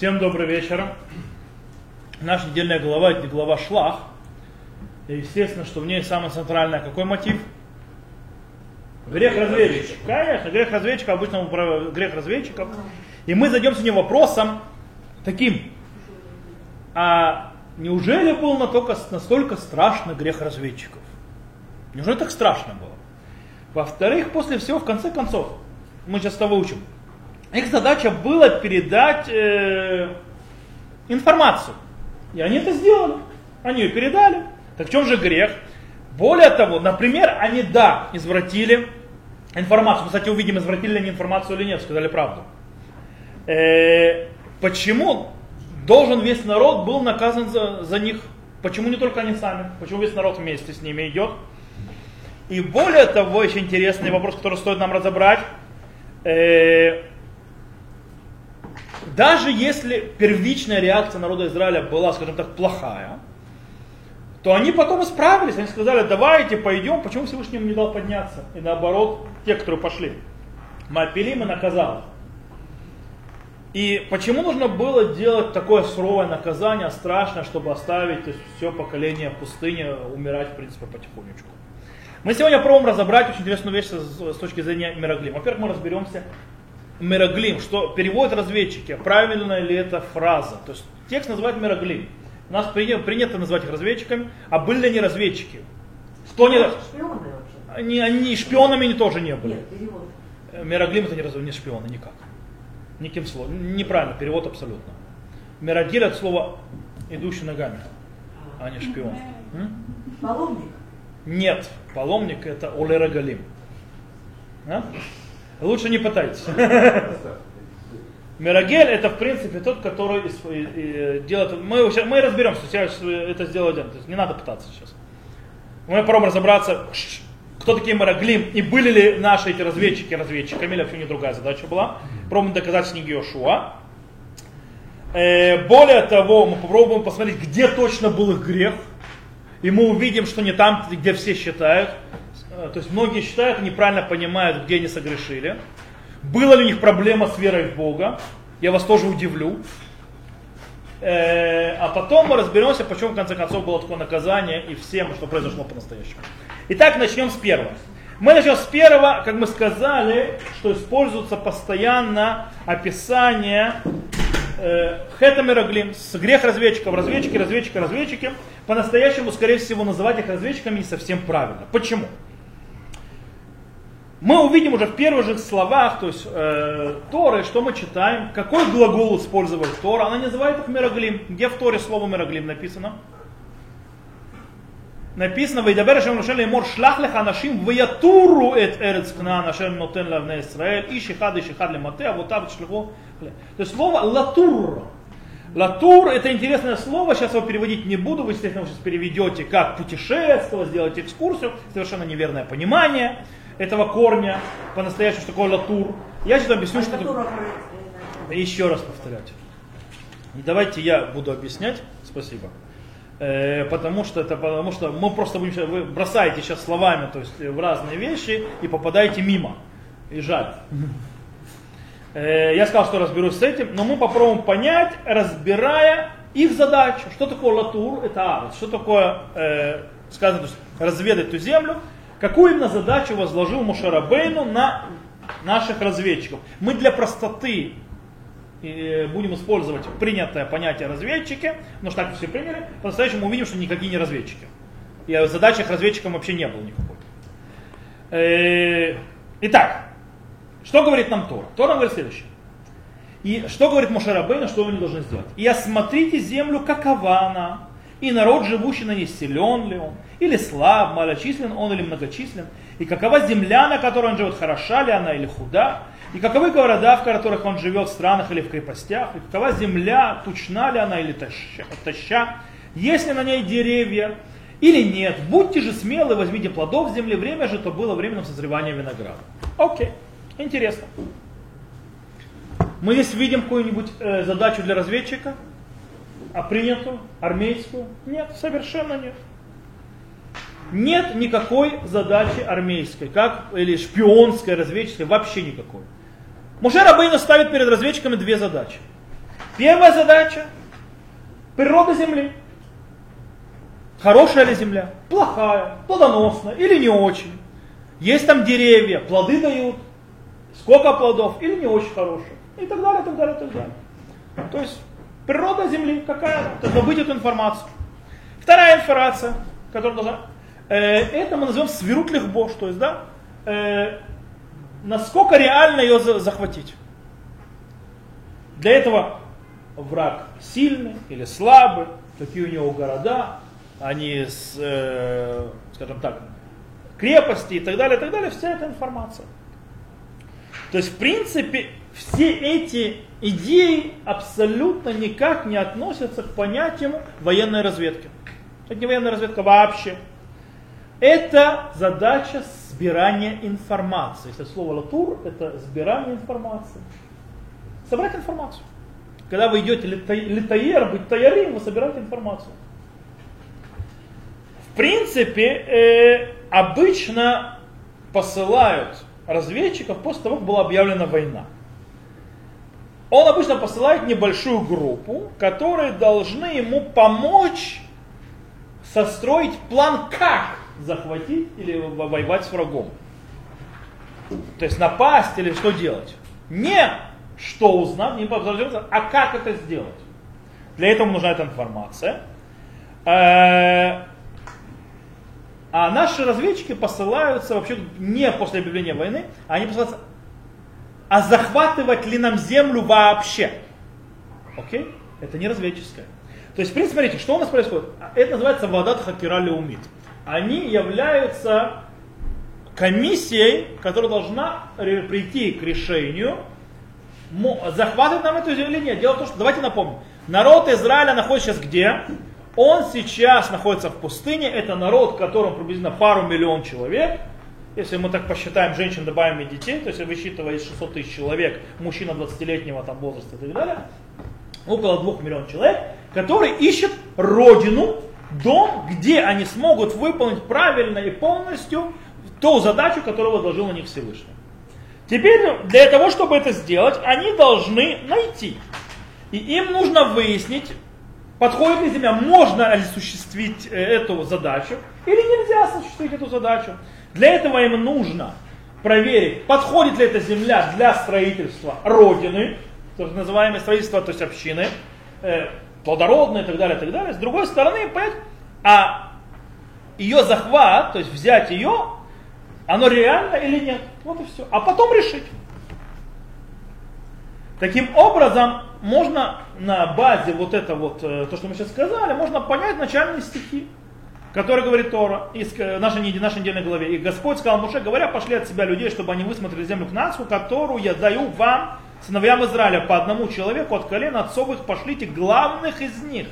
Всем добрый вечер. Наша недельная глава это глава Шлах. И естественно, что в ней самое центральное какой мотив? Грех разведчиков. Конечно, грех разведчиков, обычно мы грех разведчиков. И мы зайдем с ним вопросом таким. А неужели был настолько, настолько страшный грех разведчиков? Неужели так страшно было? Во-вторых, после всего, в конце концов, мы сейчас это выучим. Их задача была передать э, информацию. И они это сделали. Они ее передали. Так в чем же грех? Более того, например, они, да, извратили информацию. Кстати, увидим, извратили ли они информацию или нет, сказали правду. Э, почему должен весь народ был наказан за, за них? Почему не только они сами? Почему весь народ вместе с ними идет? И более того, еще интересный вопрос, который стоит нам разобрать. Э, даже если первичная реакция народа Израиля была, скажем так, плохая, то они потом исправились, они сказали, давайте пойдем, почему Всевышний им не дал подняться? И наоборот, те, которые пошли, мы и наказал И почему нужно было делать такое суровое наказание, страшное, чтобы оставить все поколение пустыни умирать, в принципе, потихонечку? Мы сегодня пробуем разобрать очень интересную вещь с, с точки зрения Мироглим. Во-первых, мы разберемся, Мироглим, что переводят разведчики, правильно ли это фраза. То есть текст называют Мироглим. У нас принято, называть их разведчиками, а были ли они разведчики? Кто не... Они, они шпионами они тоже не были. Нет, перевод. Э, Мироглим это не, не шпионы, никак. Никаким словом. Неправильно, перевод абсолютно. Мирогиль это слово идущий ногами, а не шпион. Паломник? Нет, паломник это Олерагалим. А? Лучше не пытайтесь. Мирагель это в принципе тот, который делает... Мы, мы разберемся, сейчас это сделаю один. То есть не надо пытаться сейчас. Мы попробуем разобраться, кто такие Мираглим и были ли наши эти разведчики разведчиками, или вообще не другая задача была. Пробуем доказать книги Йошуа. Э, более того, мы попробуем посмотреть, где точно был их грех. И мы увидим, что не там, где все считают. Э, то есть многие считают, неправильно понимают, где они согрешили. Была ли у них проблема с верой в Бога? Я вас тоже удивлю. Э, а потом мы разберемся, почему в конце концов было такое наказание и всем, что произошло по-настоящему. Итак, начнем с первого. Мы начнем с первого, как мы сказали, что используется постоянно описание э, хетамераглим, с грех разведчиков, разведчики, разведчики, разведчики. По-настоящему, скорее всего, называть их разведчиками не совсем правильно. Почему? Мы увидим уже в первых же словах, то есть э, Торы, что мы читаем, какой глагол использовал Тора, она называет их Мироглим. Где в Торе слово Мироглим написано? Написано, «Вейдабер Ашем Лошен Леймор шлах леха нашим ваятуру эт эрец кнаан Ашем нотен лавне Исраэль и шихад и шихад лемате, а вот так шлиху». То есть слово латур. Латур это интересное слово, сейчас его переводить не буду, вы, естественно, сейчас переведете как путешествовать, сделать экскурсию, совершенно неверное понимание этого корня, по-настоящему, что такое латур. Я сейчас объясню, что такое. Еще раз повторять. Давайте я буду объяснять. Спасибо. Э, потому что это потому что мы просто будем вы бросаете сейчас словами, то есть в разные вещи и попадаете мимо. И жаль. Э, я сказал, что разберусь с этим, но мы попробуем понять, разбирая их задачу. Что такое латур? Это. Что такое, э, сказано, разведать ту землю. Какую именно задачу возложил Мушарабейну на наших разведчиков? Мы для простоты э, будем использовать принятое понятие разведчики, потому что так все приняли, по-настоящему увидим, что никакие не разведчики. И в задачах разведчикам вообще не было никакой. Э, итак, что говорит нам Тор? Тор нам говорит следующее. И что говорит Мушарабейна, что они должны сделать? И осмотрите землю, какова она, и народ, живущий на ней, силен ли он, или слаб, малочислен он или многочислен, и какова земля, на которой он живет, хороша ли она или худа, и каковы города, в которых он живет, в странах или в крепостях, и какова земля, тучна ли она или таща, таща есть ли на ней деревья, или нет. Будьте же смелы, возьмите плодов земли, время же то было временем созревания винограда. Окей, интересно. Мы здесь видим какую-нибудь э, задачу для разведчика, а принятую, армейскую? Нет, совершенно нет. Нет никакой задачи армейской, как или шпионской, разведческой, вообще никакой. Мушер Абейна ставит перед разведчиками две задачи. Первая задача – природа Земли. Хорошая ли земля? Плохая, плодоносная или не очень? Есть там деревья, плоды дают, сколько плодов или не очень хорошие? И так далее, так далее, так далее. То есть природа Земли какая? То есть добыть эту информацию. Вторая информация, которая должна... Э, это мы назовем свирут лихбош, то есть, да, э, насколько реально ее захватить. Для этого враг сильный или слабый, какие у него города, они, с, э, скажем так, крепости и так далее, и так далее, вся эта информация. То есть, в принципе, все эти идеи абсолютно никак не относятся к понятию военной разведки. Это не военная разведка вообще. Это задача сбирания информации. Если слово латур, это сбирание информации. Собрать информацию. Когда вы идете летаер, быть таярим, вы собираете информацию. В принципе, э, обычно посылают разведчиков после того, как была объявлена война. Он обычно посылает небольшую группу, которые должны ему помочь состроить план, как захватить или воевать с врагом. То есть напасть или что делать. Не что узнать, не подразумевается, а как это сделать. Для этого нужна эта информация. Э, а наши разведчики посылаются вообще не после объявления войны, а они посылаются, а захватывать ли нам землю вообще. Окей? Это не разведческое. То есть, в принципе, смотрите, что у нас происходит? Это называется Вадат Хакира Леумит. Они являются комиссией, которая должна прийти к решению, захватывать нам эту землю или нет. Дело в том, что, давайте напомним, народ Израиля находится сейчас где? Он сейчас находится в пустыне, это народ, в котором приблизительно пару миллион человек, если мы так посчитаем женщин, добавим и детей, то есть высчитывая из 600 тысяч человек, мужчина 20-летнего там возраста и так далее, около 2 миллионов человек, которые ищут родину, дом, где они смогут выполнить правильно и полностью ту задачу, которую возложил на них Всевышний. Теперь для того, чтобы это сделать, они должны найти. И им нужно выяснить, подходит ли земля, можно ли осуществить э, эту задачу или нельзя осуществить эту задачу. Для этого им нужно проверить, подходит ли эта земля для строительства родины, есть называемое строительство, то есть общины, плодородное и так далее, и так далее. С другой стороны, понять, а ее захват, то есть взять ее, оно реально или нет. Вот и все. А потом решить. Таким образом, можно на базе вот это вот, э, то, что мы сейчас сказали, можно понять начальные стихи, которые говорит Тора, из э, нашей, нашей недельной главе. И Господь сказал Муше, говоря, пошли от себя людей, чтобы они высмотрели землю Кнанскую, которую я даю вам, сыновьям Израиля, по одному человеку от колена отцов их пошлите главных из них.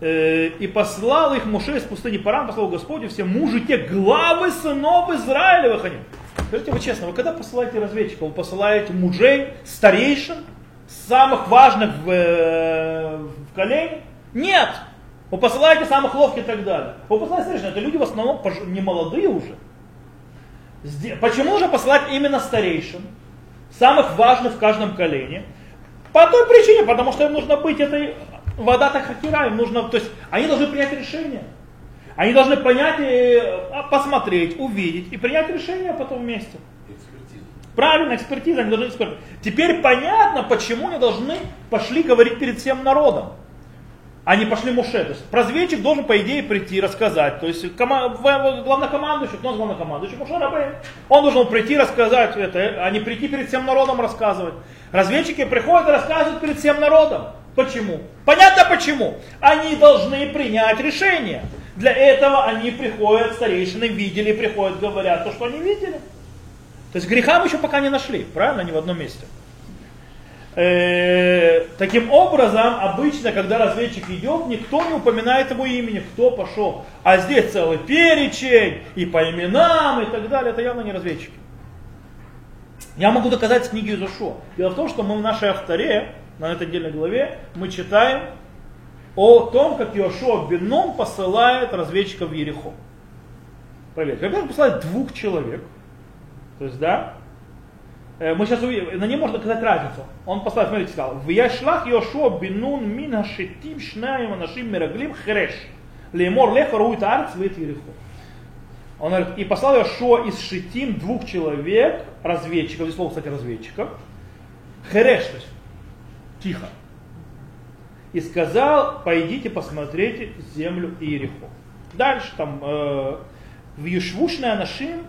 Э, и послал их Муше из пустыни Паран, послал Господь все мужи те главы сынов Израилевых они. Скажите вы честно, вы когда посылаете разведчиков, вы посылаете мужей, старейшин, самых важных в, э, в колене? Нет! Вы посылаете самых ловких и так далее. Вы посылаете старейшин, это люди в основном не молодые уже. Почему же посылать именно старейшин, самых важных в каждом колене? По той причине, потому что им нужно быть этой вода так хакира, им нужно, то есть они должны принять решение. Они должны понять, и, а, посмотреть, увидеть и принять решение потом вместе. Экспертиза. Правильно, экспертиза, они должны экспертиза. Теперь понятно, почему они должны пошли говорить перед всем народом. Они пошли Муше. То есть разведчик должен, по идее, прийти и рассказать. То есть кома- главнокомандующий, кто главнокомандующий? Муше Рабей. Он должен прийти рассказать это, а не прийти перед всем народом рассказывать. Разведчики приходят и рассказывают перед всем народом. Почему? Понятно почему. Они должны принять решение. Для этого они приходят, старейшины видели, приходят, говорят то, что они видели. То есть греха мы еще пока не нашли, правильно, не в одном месте. Э, таким образом, обычно, когда разведчик идет, никто не упоминает его имени, кто пошел. А здесь целый перечень, и по именам, и так далее. Это явно не разведчики. Я могу доказать с книги Изушо. Дело в том, что мы в нашей авторе, на этой отдельной главе, мы читаем о том, как Иошуа Беном посылает разведчиков в Ерехо. Проверьте. Во-первых, посылает двух человек. То есть, да, мы сейчас увидим, на ней можно сказать разницу. Он поставил, смотрите, сказал, в Яшлах Йошуа бинун мин хашитим шнаем анашим мираглим хреш. Леймор леха руит арц вит ереху. Он говорит, и послал Йошуа из Шитим двух человек, разведчиков, здесь слово, кстати, разведчиков, хереш, то есть тихо. И сказал, пойдите посмотрите землю Иерихо. Дальше там э, в Ешвушная нашим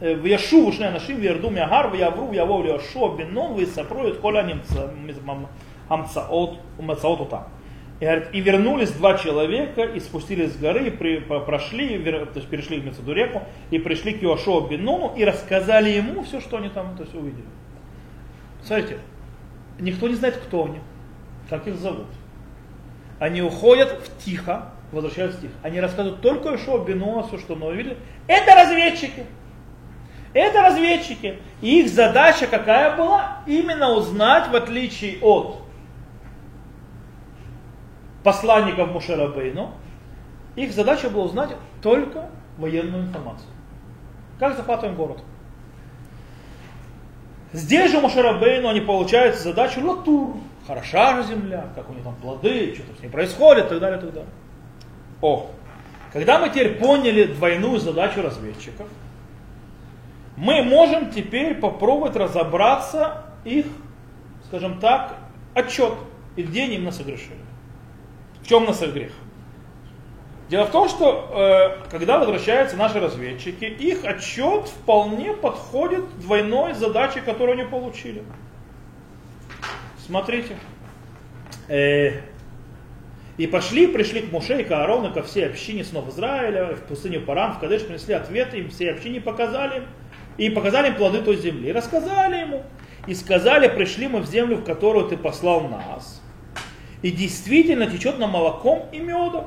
וישובו שני אנשים וירדו מההר ויעברו ויבואו ליהושע בן нун ויספרו את כל המצאות ומצאות אותם. И вернулись два человека, и спустились с горы, и при, прошли, то есть перешли в Мецеду реку, и пришли к Иошуа бен Нуну, и рассказали ему все, что они там то есть, увидели. Смотрите, никто не знает, кто они, как их зовут. Они уходят в тихо, возвращаются тихо. Они рассказывают только Иошуа бен Нуну все, что мы увидели. Это разведчики. Это разведчики. И их задача какая была? Именно узнать, в отличие от посланников Мушерабейну, их задача была узнать только военную информацию. Как захватываем город. Здесь же Мушерабейну они получают задачу латур. Хороша же земля, как у них там плоды, что там с ней происходит, и так далее, и так далее. О, когда мы теперь поняли двойную задачу разведчиков, мы можем теперь попробовать разобраться их, скажем так, отчет и где они именно согрешили. В чем нас грех? Дело в том, что э, когда возвращаются наши разведчики, их отчет вполне подходит двойной задаче, которую они получили. Смотрите. Э, и пошли, пришли к Муше и к Аарону, ко всей общине снов Израиля, в пустыню Паран, в Кадеш, принесли ответы им, всей общине показали, и показали плоды той земли. И рассказали ему. И сказали, пришли мы в землю, в которую ты послал нас. И действительно течет на молоком и медом.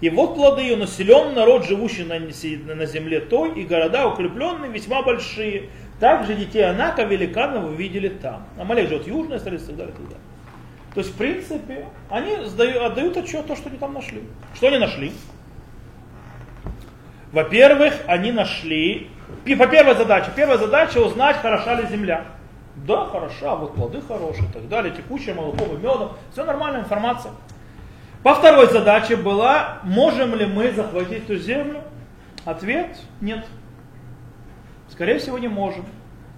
И вот плоды ее, населен народ, живущий на, на земле той, и города укрепленные, весьма большие. Также детей Анака, великанов, вы видели там. Амалек живет южная столица и так далее, и так далее. То есть, в принципе, они сдают, отдают отчет то, что они там нашли. Что они нашли? Во-первых, они нашли по первой задаче. Первая задача узнать, хороша ли земля. Да, хороша, вот плоды хорошие и так далее, текучее молоком и медом. Все нормальная информация. По второй задаче была, можем ли мы захватить эту землю? Ответ – нет. Скорее всего, не можем.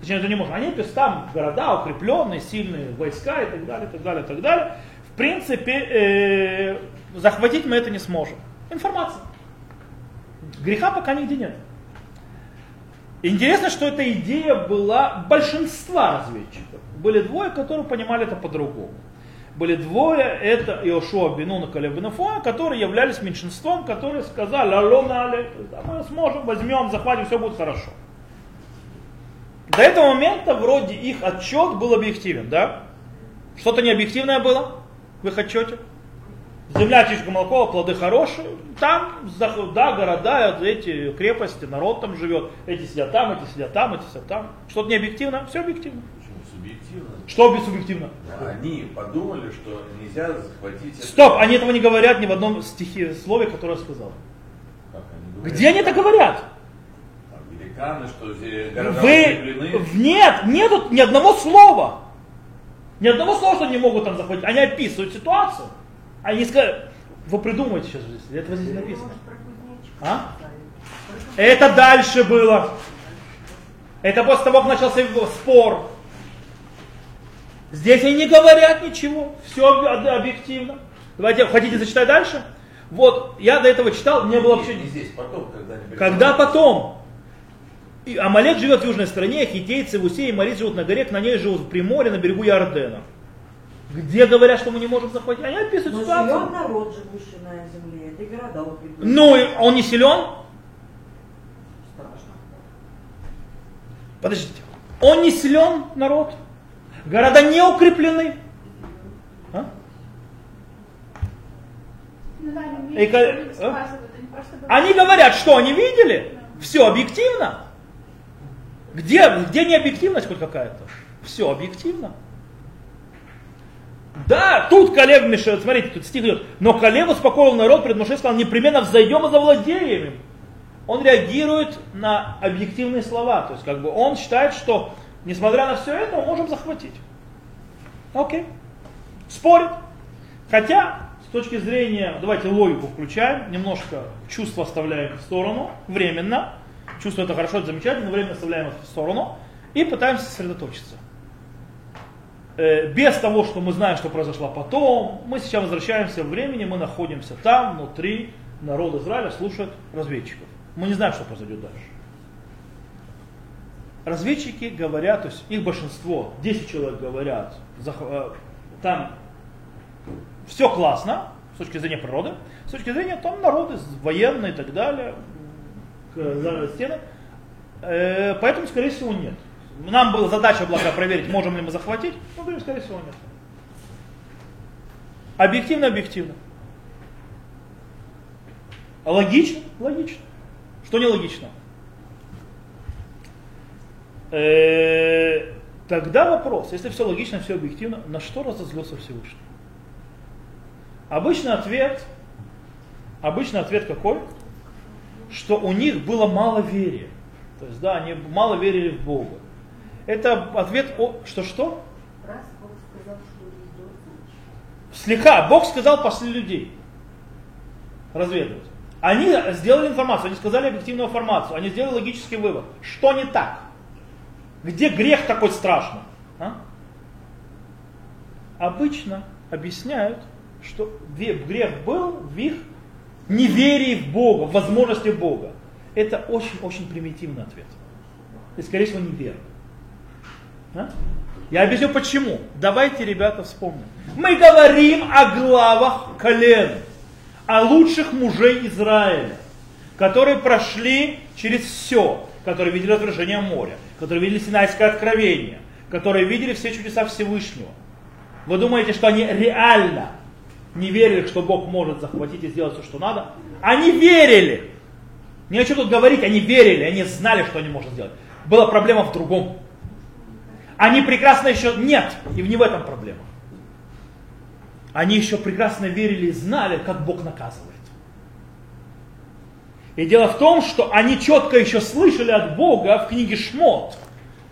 Точнее, это не можем. Они там города, укрепленные, сильные войска и так далее, и так далее, и так далее. В принципе, э, захватить мы это не сможем. Информация. Греха пока нигде нет. Интересно, что эта идея была большинства разведчиков. Были двое, которые понимали это по-другому. Были двое, это Иошуа Бенун и Калеб Бенафуа, которые являлись меньшинством, которые сказали, алло, али, мы сможем, возьмем, захватим, все будет хорошо. До этого момента вроде их отчет был объективен, да? Что-то необъективное было в их отчете? Земля Тишка Молокова, плоды хорошие. Там, да, города, эти крепости, народ там живет. Эти сидят там, эти сидят там, эти сидят там. Что-то не объективно, все объективно. Почему субъективно? Что субъективно? Они подумали, что нельзя захватить... Стоп, они этого не говорят ни в одном стихе, слове, которое я сказал. Как они говорят? Где они это говорят? Американы, что города Вы... Нет, нету ни одного слова. Ни одного слова, что они могут там захватить. Они описывают ситуацию. Они сказали, вы придумайте сейчас здесь, это здесь написано. А? Это дальше было. Это после того, как начался спор. Здесь они не говорят ничего. Все объективно. Давайте, хотите зачитать дальше? Вот, я до этого читал, мне было вообще... Не здесь, потом, когда они Когда потом? И Амалек живет в южной стране, хитейцы, Усей и Марит живут на горе, на ней живут в Приморье, на берегу Иордена. Где говорят, что мы не можем захватить? Они описывают Но ситуацию. силен народ, живущий на земле, это города укреплены. Ну, он не силен? Страшно. Подождите. Он не силен, народ? Города не укреплены? А? Ну да, они видели, а? рассказывают, они говорят. Они говорят, что они видели? Все объективно. Где, где не объективность хоть какая-то? Все объективно. Да, тут Калев мешает, смотрите, тут стих идет. Но Калев успокоил народ, пред Моше сказал, непременно взойдем и завладеем им. Он реагирует на объективные слова. То есть как бы он считает, что Несмотря на все это, мы можем захватить. Окей. Спорит. Хотя, с точки зрения, давайте логику включаем, немножко чувства оставляем в сторону, временно. Чувство это хорошо, это замечательно, но временно оставляем в сторону и пытаемся сосредоточиться. Э, без того, что мы знаем, что произошло потом, мы сейчас возвращаемся в времени, мы находимся там, внутри, народ Израиля слушает разведчиков. Мы не знаем, что произойдет дальше. Разведчики говорят, то есть их большинство, 10 человек говорят, э, там все классно, с точки зрения природы, с точки зрения там народы, военные и так далее, стены. Э, поэтому, скорее всего, нет. Нам была задача была проверить, можем ли мы захватить, ну, говорим, скорее всего, нет. Объективно, объективно. Логично? Логично. Что не логично? Э, тогда вопрос, если все логично, все объективно, на что разозлился Всевышний? Обычный ответ, обычный ответ какой? Что у них было мало верия. То есть, да, они мало верили в Бога. Это ответ, о, что что? Раз Бог сказал, что идет, Слегка, Бог сказал, пошли людей разведывать. Они сделали информацию, они сказали объективную информацию, они сделали логический вывод. Что не так? Где грех такой страшный? А? Обычно объясняют, что грех был в их неверии в Бога, в возможности Бога. Это очень-очень примитивный ответ. И, скорее всего, неверно. А? Я объясню почему. Давайте, ребята, вспомним. Мы говорим о главах колен, о лучших мужей Израиля, которые прошли через все, которые видели отражение моря, которые видели Синайское откровение, которые видели все чудеса Всевышнего. Вы думаете, что они реально не верили, что Бог может захватить и сделать все, что надо? Они верили. Не о чем тут говорить, они верили, они знали, что они могут сделать. Была проблема в другом. Они прекрасно еще... Нет, и не в этом проблема. Они еще прекрасно верили и знали, как Бог наказывает. И дело в том, что они четко еще слышали от Бога в книге Шмот,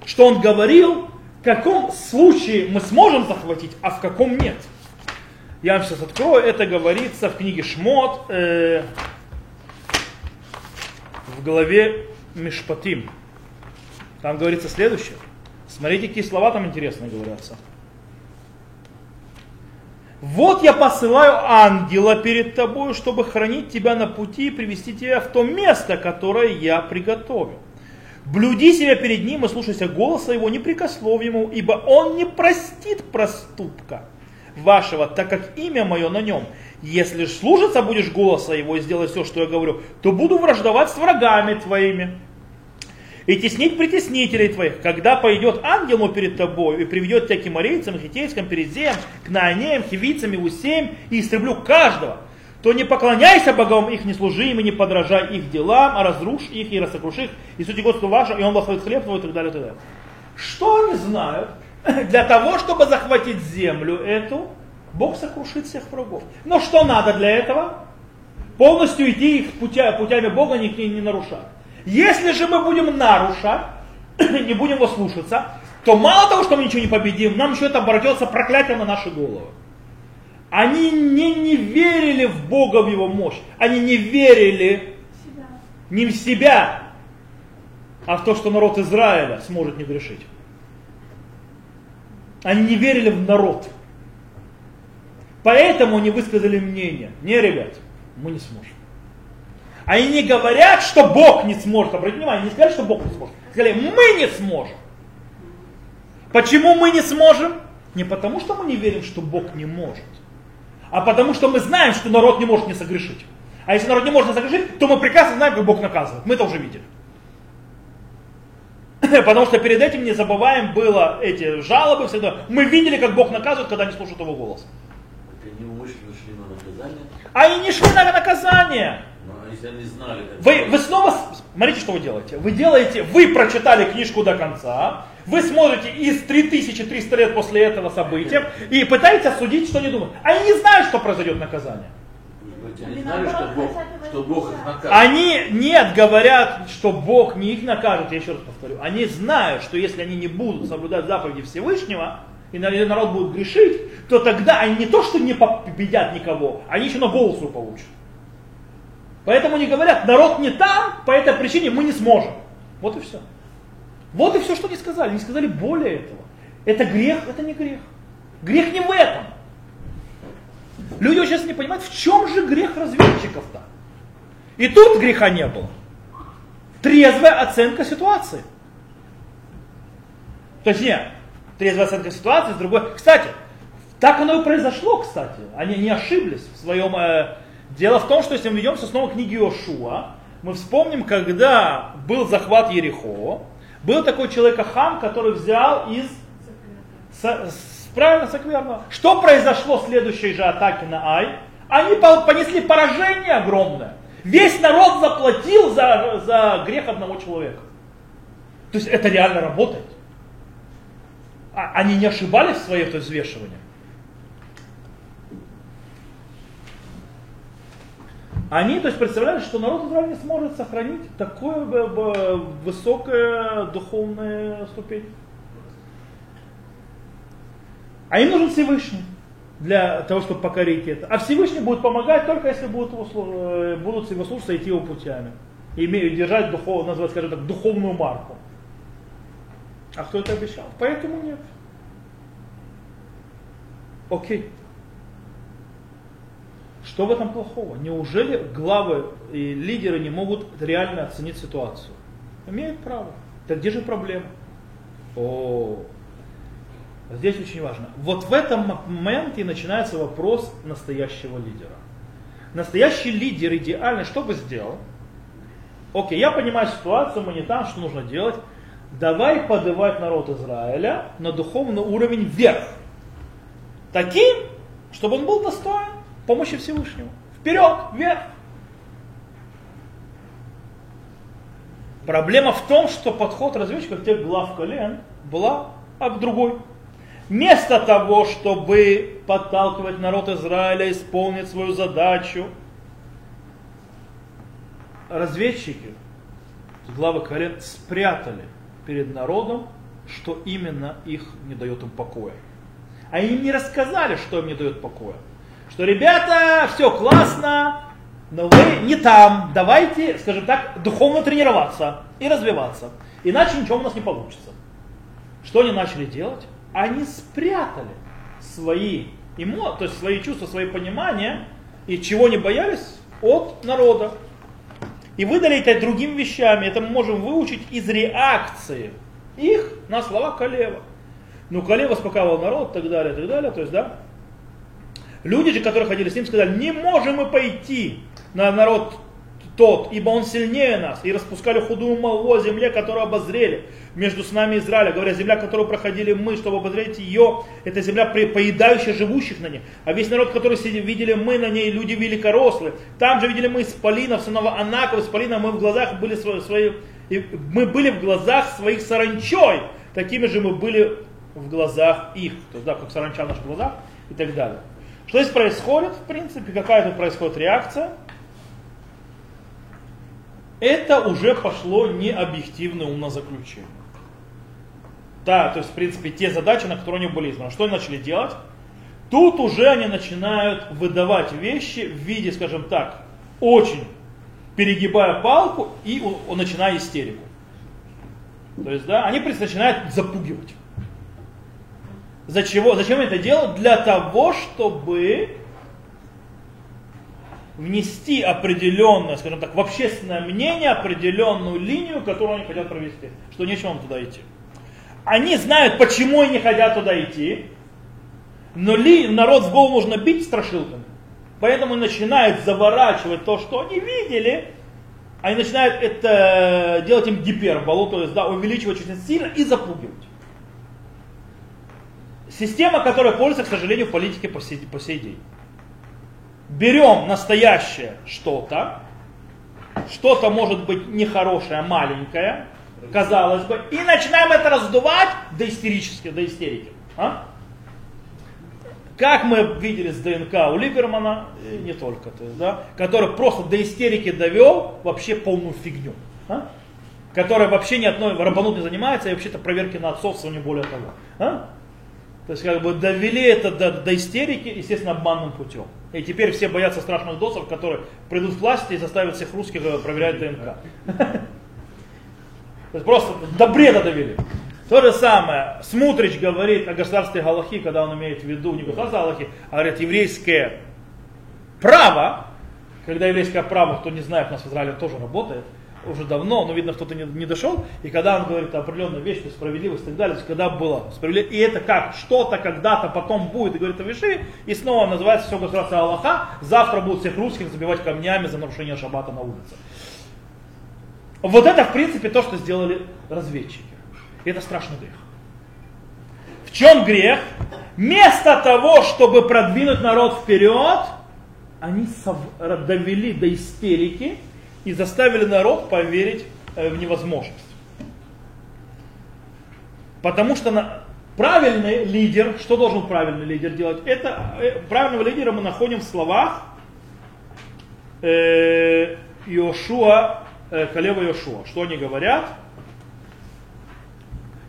что Он говорил, в каком случае мы сможем захватить, а в каком нет. Я вам сейчас открою, это говорится в книге Шмот э, в главе Мишпатим. Там говорится следующее. Смотрите, какие слова там интересные говорятся. Вот я посылаю ангела перед тобой, чтобы хранить тебя на пути и привести тебя в то место, которое я приготовил. Блюди себя перед ним и слушайся голоса его, не прикослов ему, ибо он не простит проступка вашего, так как имя мое на нем. Если же слушаться будешь голоса его и сделать все, что я говорю, то буду враждовать с врагами твоими и теснить притеснителей твоих, когда пойдет ангел мой перед тобой и приведет тебя к кемарейцам, хитейским, перезем, к наанеям, хивицам и усеям, и истреблю каждого, то не поклоняйся богам их, не служи им и не подражай их делам, а разрушь их и рассокруши их, и сути Господу вашего, и он благословит хлеб твой и так далее, и так далее. Что они знают? Для того, чтобы захватить землю эту, Бог сокрушит всех врагов. Но что надо для этого? Полностью идти их путя, путями Бога, не, не нарушать. Если же мы будем нарушать, не будем его слушаться, то мало того, что мы ничего не победим, нам еще это обратится проклятие на наши головы. Они не, не верили в Бога, в Его мощь. Они не верили себя. не в себя, а в то, что народ Израиля сможет не грешить. Они не верили в народ. Поэтому они высказали мнение. Не, ребят, мы не сможем. Они не говорят, что Бог не сможет. Обратите внимание, не сказали, что Бог не сможет. Сказали, мы не сможем. Почему мы не сможем? Не потому, что мы не верим, что Бог не может, а потому, что мы знаем, что народ не может не согрешить. А если народ не может не согрешить, то мы прекрасно знаем, как Бог наказывает. Мы это уже видели. Потому что перед этим, не забываем, было эти жалобы всегда. Мы видели, как Бог наказывает, когда не слушают его голос. Они умышленно шли на наказание? А и не шли на наказание если они знали. Вы, вы снова, смотрите, что вы делаете. Вы делаете, вы прочитали книжку до конца, вы смотрите из 3300 лет после этого события и пытаетесь осудить, что они думают. Они не знают, что произойдет наказание. они знали, что Бог, что Бог их накажет. Они нет, говорят, что Бог не их накажет, я еще раз повторю. Они знают, что если они не будут соблюдать заповеди Всевышнего, и народ будет грешить, то тогда они не то, что не победят никого, они еще на голосу получат. Поэтому они говорят, народ не там, по этой причине мы не сможем. Вот и все. Вот и все, что они сказали. Не сказали более этого. Это грех, это не грех. Грех не в этом. Люди сейчас не понимают, в чем же грех разведчиков-то. И тут греха не было. Трезвая оценка ситуации. То есть нет, трезвая оценка ситуации с другой. Кстати, так оно и произошло, кстати. Они не ошиблись в своем... э, Дело в том, что если мы ведемся снова к книге Иошуа, мы вспомним, когда был захват Ерехо, был такой человек Ахам, который взял из... С- правильно, сокверно. Что произошло в следующей же атаке на Ай? Они по- понесли поражение огромное. Весь народ заплатил за, за грех одного человека. То есть это реально работает. А- они не ошибались в своем взвешивании. Они, то есть, представляли, что народ Израиля не сможет сохранить б- высокое духовное ступень. А им нужен Всевышний для того, чтобы покорить это. А Всевышний будет помогать только если будут его, э, будут его слушаться идти его путями. И держать духов, назвать, скажем так, духовную марку. А кто это обещал? Поэтому нет. Окей. Что в этом плохого? Неужели главы и лидеры не могут реально оценить ситуацию? Имеют право. Так где же проблема? О, здесь очень важно. Вот в этом моменте начинается вопрос настоящего лидера. Настоящий лидер идеально что бы сделал? Окей, я понимаю ситуацию, мы не там, что нужно делать. Давай подавать народ Израиля на духовный уровень вверх. Таким, чтобы он был достоин помощи Всевышнего. Вперед, вверх. Проблема в том, что подход разведчиков тех глав колен была об другой. Вместо того, чтобы подталкивать народ Израиля исполнить свою задачу, разведчики, главы колен, спрятали перед народом, что именно их не дает им покоя. А им не рассказали, что им не дает покоя. Что, ребята, все классно, но вы не там. Давайте, скажем так, духовно тренироваться и развиваться. Иначе ничего у нас не получится. Что они начали делать? Они спрятали свои эмо, то есть свои чувства, свои понимания и чего не боялись от народа. И выдали это другим вещами. Это мы можем выучить из реакции их на слова Калева. Ну, Калев успокаивал народ, так далее, так далее. То есть, да, Люди же, которые ходили с ним, сказали, не можем мы пойти на народ тот, ибо он сильнее нас. И распускали худую молву о земле, которую обозрели между с нами Израиля. Говоря, земля, которую проходили мы, чтобы обозреть ее, это земля, поедающая живущих на ней. А весь народ, который сидели, видели мы на ней, люди великорослые. Там же видели мы исполинов, сынов Анаков, исполина, мы в глазах были свои, свои, мы были в глазах своих саранчой. Такими же мы были в глазах их. То есть, да, как саранча в наших глазах и так далее. Что здесь происходит, в принципе, какая тут происходит реакция? Это уже пошло не объективное умозаключение. Да, то есть, в принципе, те задачи, на которые они были избраны. Что они начали делать? Тут уже они начинают выдавать вещи в виде, скажем так, очень перегибая палку и начиная истерику. То есть, да, они начинают запугивать. За чего? Зачем это делают? Для того, чтобы внести определенное, скажем так, в общественное мнение определенную линию, которую они хотят провести. Что нечего вам туда идти. Они знают, почему они хотят туда идти, но ли, народ в голову нужно бить страшилками. Поэтому начинают заворачивать то, что они видели, они начинают это делать им гиперболу, то есть да, увеличивать очень сильно и запугивать. Система, которая пользуется, к сожалению, в политике по сей, по сей день. Берем настоящее что-то, что-то может быть нехорошее, маленькое, казалось бы, и начинаем это раздувать до истерически, до истерики. А? как мы видели с ДНК у Либермана, и не только, то есть, да, который просто до истерики довел вообще полную фигню. А? Которая вообще ни одной рабанут не занимается, и вообще-то проверки на отцовство не более того. А? То есть как бы довели это до, до истерики, естественно, обманным путем. И теперь все боятся страшных досов, которые придут в власти и заставят всех русских э, проверять ДНК. То есть просто до бреда довели. То же самое, Смутрич говорит о государстве Галахи, когда он имеет в виду не государство Галахи, а говорит еврейское право, когда еврейское право, кто не знает, у нас в Израиле тоже работает, уже давно, но видно, кто-то не, не дошел, и когда он говорит о определенной вещи, справедливость и так далее, когда было справедливость, и это как что-то когда-то потом будет, и говорит о вещи, и снова называется все государство Аллаха, завтра будут всех русских забивать камнями за нарушение шаббата на улице. Вот это, в принципе, то, что сделали разведчики. И это страшный грех. В чем грех? Вместо того, чтобы продвинуть народ вперед, они довели до истерики и заставили народ поверить э, в невозможность. Потому что правильный лидер, что должен правильный лидер делать? Это э, правильного лидера мы находим в словах э, Иошуа, Калева Иошуа. Что они говорят?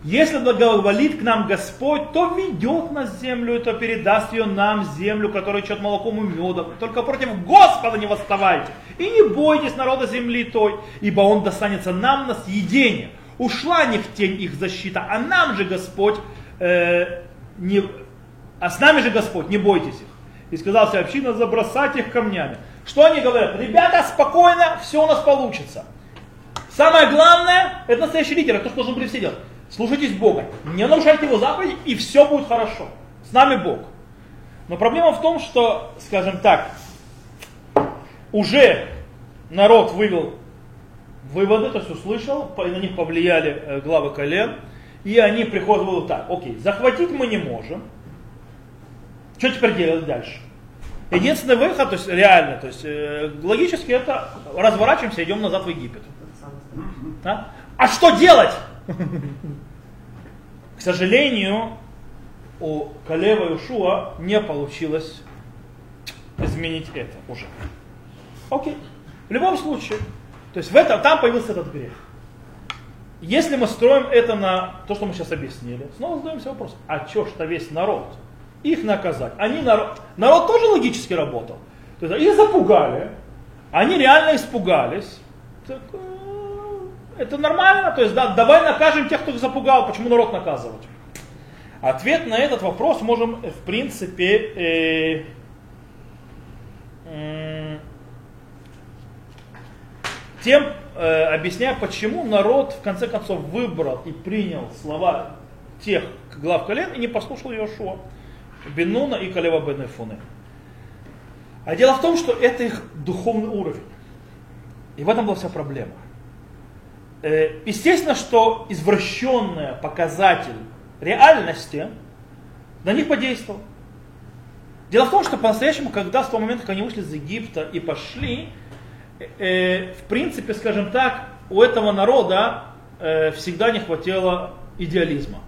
Если благоволит к нам Господь, то ведет нас землю, то передаст ее нам, землю, которая чет молоком и медом. Только против Господа не восставайте. И не бойтесь народа земли той, ибо он достанется нам на съедение. Ушла них тень их защита, а нам же Господь, э, не, а с нами же Господь, не бойтесь их. И сказал вся община, забросать их камнями. Что они говорят? Ребята, спокойно, все у нас получится. Самое главное, это настоящий лидер, это то, что должен были все делать слушайтесь Бога, не нарушайте Его заповеди, и все будет хорошо. С нами Бог. Но проблема в том, что, скажем так, уже народ вывел выводы, то есть услышал, на них повлияли э, главы колен, и они приходят вот так, окей, захватить мы не можем, что теперь делать дальше? Единственный выход, то есть реально, то есть э, логически это разворачиваемся, идем назад в Египет. А, а что делать? К сожалению, у Калева и Ушуа не получилось изменить это уже. Окей. В любом случае, то есть в этом, там появился этот грех. Если мы строим это на то, что мы сейчас объяснили, снова задаемся вопрос, а что что весь народ? Их наказать. Они народ, народ тоже логически работал. То есть их запугали, они реально испугались. Так, это нормально, то есть да, давай накажем тех, кто их запугал, почему народ наказывать? Ответ на этот вопрос можем, в принципе, э, э, тем э, объясняя, почему народ в конце концов выбрал и принял слова тех глав колен и не послушал Йошуа, Бенуна и Калева Бенефуны. А дело в том, что это их духовный уровень. И в этом была вся проблема. Э, естественно, что извращенный показатель реальности на них подействовал. Дело в том, что по-настоящему, когда с того момента, как они вышли из Египта и пошли, э, в принципе, скажем так, у этого народа э, всегда не хватило идеализма.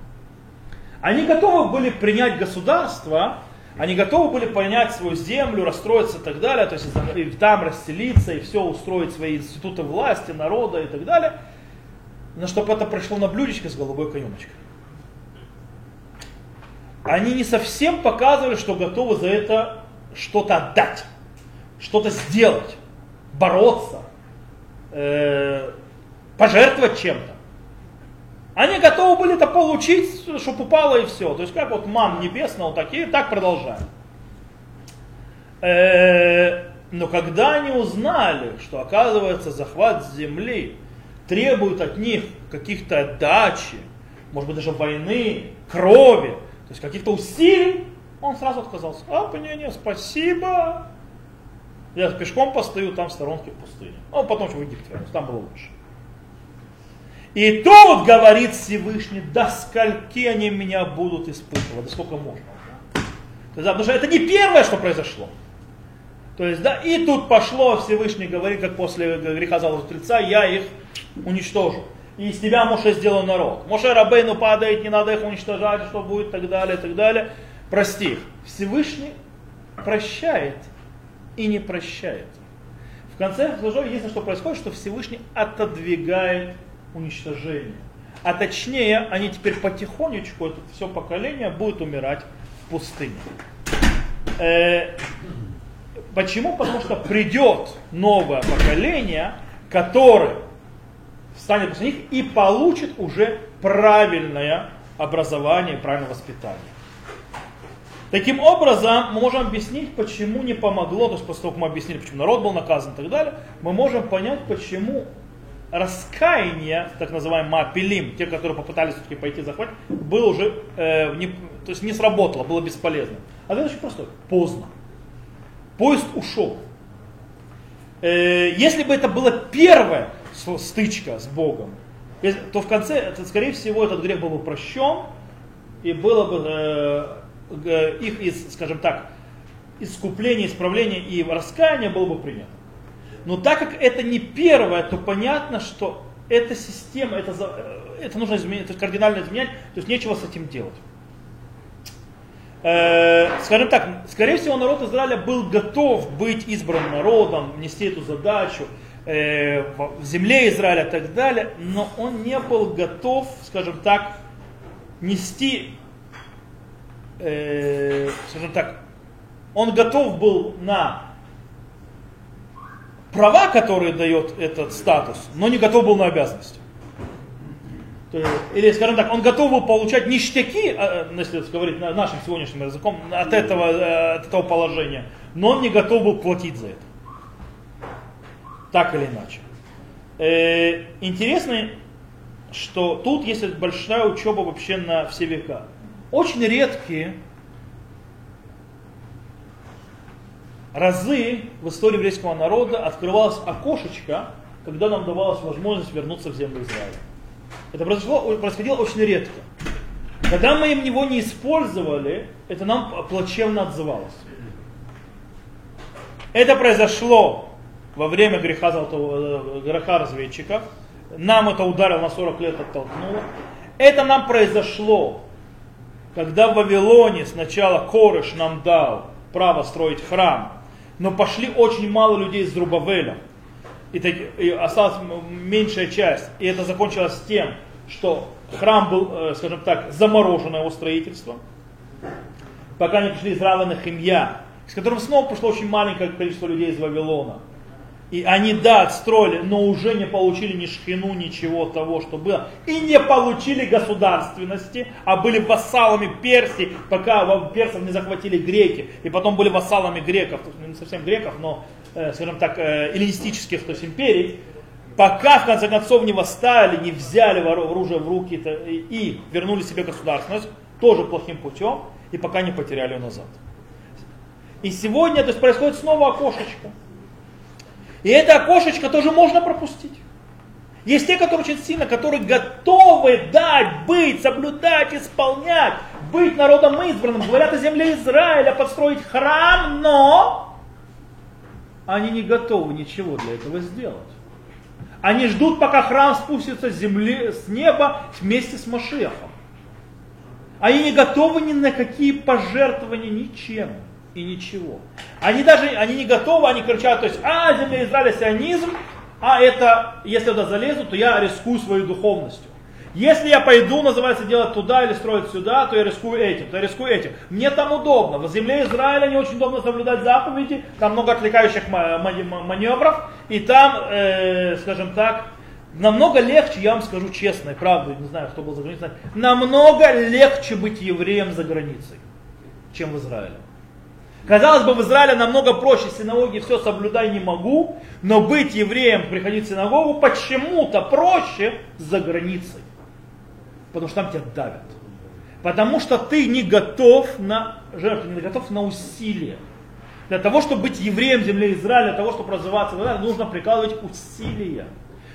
Они готовы были принять государство, они готовы были понять свою землю, расстроиться и так далее, то есть там расселиться и все устроить свои институты власти, народа и так далее – но чтобы это пришло на блюдечко с голубой каемочкой. Они не совсем показывали, что готовы за это что-то отдать, что-то сделать, бороться, э, пожертвовать чем-то. Они готовы были это получить, чтобы упало и все. То есть как вот ман небесного, такие, так продолжаем. Э, но когда они узнали, что оказывается захват земли требуют от них каких-то отдачи, может быть даже войны, крови, то есть каких-то усилий, он сразу отказался. А, не, не, спасибо. Я пешком постою там в сторонке в пустыне. Он потом в вернулся, там было лучше. И тут говорит Всевышний, до скольки они меня будут испытывать, до сколько можно. Потому что это не первое, что произошло. То есть, да, и тут пошло Всевышний говорит, как после греха золотого я их уничтожу. И из тебя Моше сделал народ. Моше Рабейну падает, не надо их уничтожать, что будет, так далее, так далее. прости их. Всевышний прощает и не прощает. В конце концов, единственное, что происходит, что Всевышний отодвигает уничтожение. А точнее, они теперь потихонечку, это все поколение, будет умирать в пустыне. Почему? Потому что придет новое поколение, которое станет после них и получит уже правильное образование, правильное воспитание. Таким образом, мы можем объяснить, почему не помогло, то есть после того, как мы объяснили, почему народ был наказан и так далее, мы можем понять, почему раскаяние, так называемый мапилим, те, которые попытались все-таки пойти захватить, было уже э, не, то есть не сработало, было бесполезно. А это очень простой. Поздно. Поезд ушел. Э, если бы это была первая стычка с Богом, то в конце, скорее всего, этот грех был бы прощен, и было бы э, их, скажем так, искупление, исправление и раскаяние было бы принято. Но так как это не первое, то понятно, что эта система, это, это нужно изменить, это кардинально изменять, то есть нечего с этим делать. Э, скажем так, скорее всего, народ Израиля был готов быть избранным народом, нести эту задачу э, в земле Израиля и так далее, но он не был готов, скажем так, нести, э, скажем так, он готов был на права, которые дает этот статус, но не готов был на обязанности. Или, скажем так, он готов был получать ништяки, а, э, если говорить нашим сегодняшним языком, от этого, э, от этого положения, но он не готов был платить за это. Так или иначе. Э, интересно, что тут есть большая учеба вообще на все века. Очень редкие разы в истории еврейского народа открывалось окошечко, когда нам давалась возможность вернуться в землю Израиля. Это произошло, происходило очень редко. Когда мы им его не использовали, это нам плачевно отзывалось. Это произошло во время греха, золотого, э, греха разведчиков. Нам это ударило на 40 лет, оттолкнуло. Это нам произошло, когда в Вавилоне сначала Корыш нам дал право строить храм, но пошли очень мало людей из Рубавеля. И, так, и осталась меньшая часть. И это закончилось тем, что храм был, э, скажем так, заморожено его строительство. Пока не пришли из Рава Химья, с которым снова пришло очень маленькое количество людей из Вавилона. И они, да, отстроили, но уже не получили ни шхину, ничего того, что было. И не получили государственности, а были вассалами Персии, пока персов не захватили греки. И потом были вассалами греков, не совсем греков, но, скажем так, э, эллинистических то есть империй. Пока, в конце концов, не восстали, не взяли оружие в руки и вернули себе государственность, тоже плохим путем, и пока не потеряли ее назад. И сегодня то есть, происходит снова окошечко. И это окошечко тоже можно пропустить. Есть те, которые очень сильно, которые готовы дать, быть, соблюдать, исполнять, быть народом избранным, говорят о земле Израиля, построить храм, но они не готовы ничего для этого сделать. Они ждут, пока храм спустится с земли, с неба вместе с Машехом. Они не готовы ни на какие пожертвования ничем и ничего. Они даже они не готовы, они кричат, то есть, а, земля Израиля сионизм, а это, если туда залезу, то я рискую своей духовностью. Если я пойду, называется, делать туда или строить сюда, то я рискую этим, то я рискую этим. Мне там удобно. В земле Израиля не очень удобно соблюдать заповеди, там много отвлекающих маневров, и там, э, скажем так, намного легче, я вам скажу честно и правду, не знаю, кто был за границей, намного легче быть евреем за границей, чем в Израиле. Казалось бы, в Израиле намного проще, синагоги все соблюдай не могу, но быть евреем, приходить в синагогу почему-то проще за границей. Потому что там тебя давят. Потому что ты не готов на жертву, не готов на усилия. Для того, чтобы быть евреем в земле Израиля, для того, чтобы развиваться, нужно прикладывать усилия.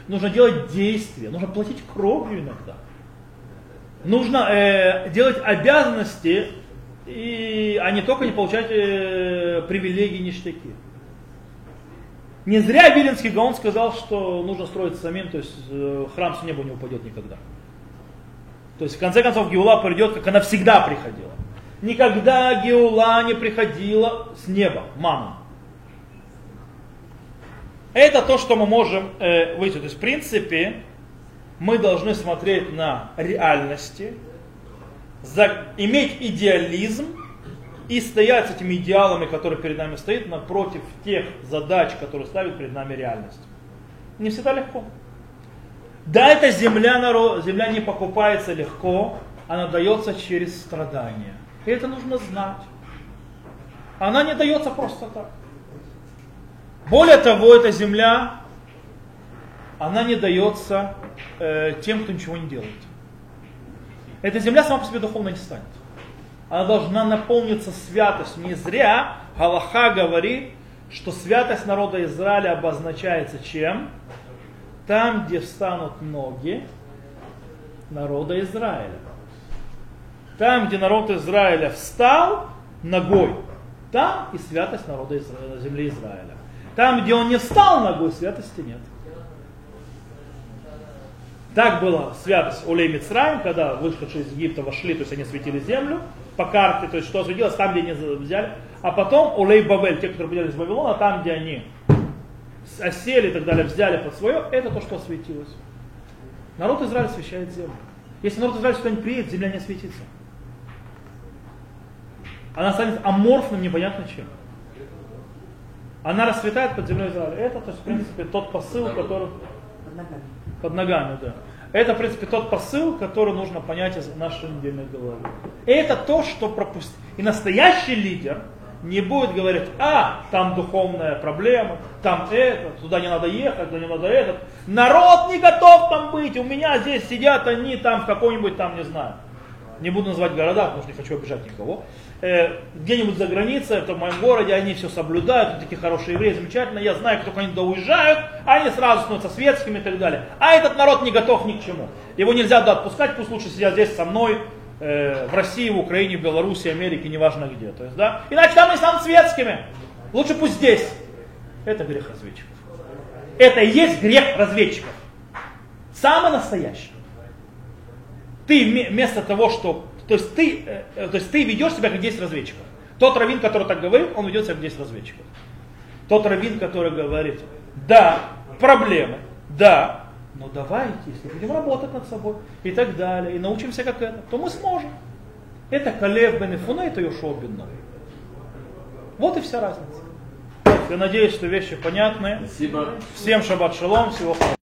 Нужно делать действия, нужно платить кровью иногда. Нужно э, делать обязанности и, а не только не получать э, привилегии ништяки. Не зря Виленский Гаон сказал, что нужно строить самим, то есть э, храм с неба не упадет никогда. То есть в конце концов Геула придет, как она всегда приходила. Никогда Геула не приходила с неба, мана. Это то, что мы можем э, выйти. То есть, в принципе, мы должны смотреть на реальности, за, иметь идеализм и стоять с этими идеалами, которые перед нами стоят, напротив тех задач, которые ставит перед нами реальность. Не всегда легко. Да, эта земля, народ, земля не покупается легко, она дается через страдания. И это нужно знать. Она не дается просто так. Более того, эта земля, она не дается э, тем, кто ничего не делает. Эта земля сама по себе духовно не станет. Она должна наполниться святостью. Не зря Галаха говорит, что святость народа Израиля обозначается чем? Там, где встанут ноги народа Израиля. Там, где народ Израиля встал ногой, там и святость народа Израиля, земли Израиля. Там, где он не встал ногой, святости нет. Так была святость Улей Мицраим, когда вышедшие из Египта вошли, то есть они светили землю по карте, то есть что светилось там, где они взяли. А потом Улей Бавель, те, которые придали из Вавилона, там, где они осели и так далее, взяли под свое, это то, что осветилось. Народ Израиля освещает землю. Если народ сюда не приедет, земля не осветится. Она станет аморфным, непонятно чем. Она расцветает под землей Израиля. Это, то есть, в принципе, тот посыл, который... Под ногами. Под ногами, да. Это, в принципе, тот посыл, который нужно понять из нашей недельной головы. И это то, что пропустит. И настоящий лидер не будет говорить, а, там духовная проблема, там это, туда не надо ехать, туда не надо этот. Народ не готов там быть, у меня здесь сидят они там в какой-нибудь там, не знаю, не буду называть города, потому что не хочу обижать никого, э, где-нибудь за границей, это в моем городе, они все соблюдают, такие хорошие евреи, замечательно, я знаю, как только они туда уезжают, они сразу становятся светскими и так далее. А этот народ не готов ни к чему. Его нельзя да, отпускать, пусть лучше сидят здесь со мной, э, в России, в Украине, в Беларуси, Америке, неважно где. То есть, да? Иначе там они станут светскими. Лучше пусть здесь. Это грех разведчиков. Это и есть грех разведчиков. Самый настоящий. Ты вместо того, что... То есть ты, э, то есть ты ведешь себя как 10 разведчиков. Тот раввин, который так говорит, он ведет себя как 10 разведчиков. Тот раввин, который говорит, да, проблемы, да, но давайте, если будем работать над собой и так далее, и научимся как это, то мы сможем. Это Калев бен Ифуна, это Йошуа бен Вот и вся разница. Я надеюсь, что вещи понятны. Спасибо. Всем шаббат шалом, всего хорошего.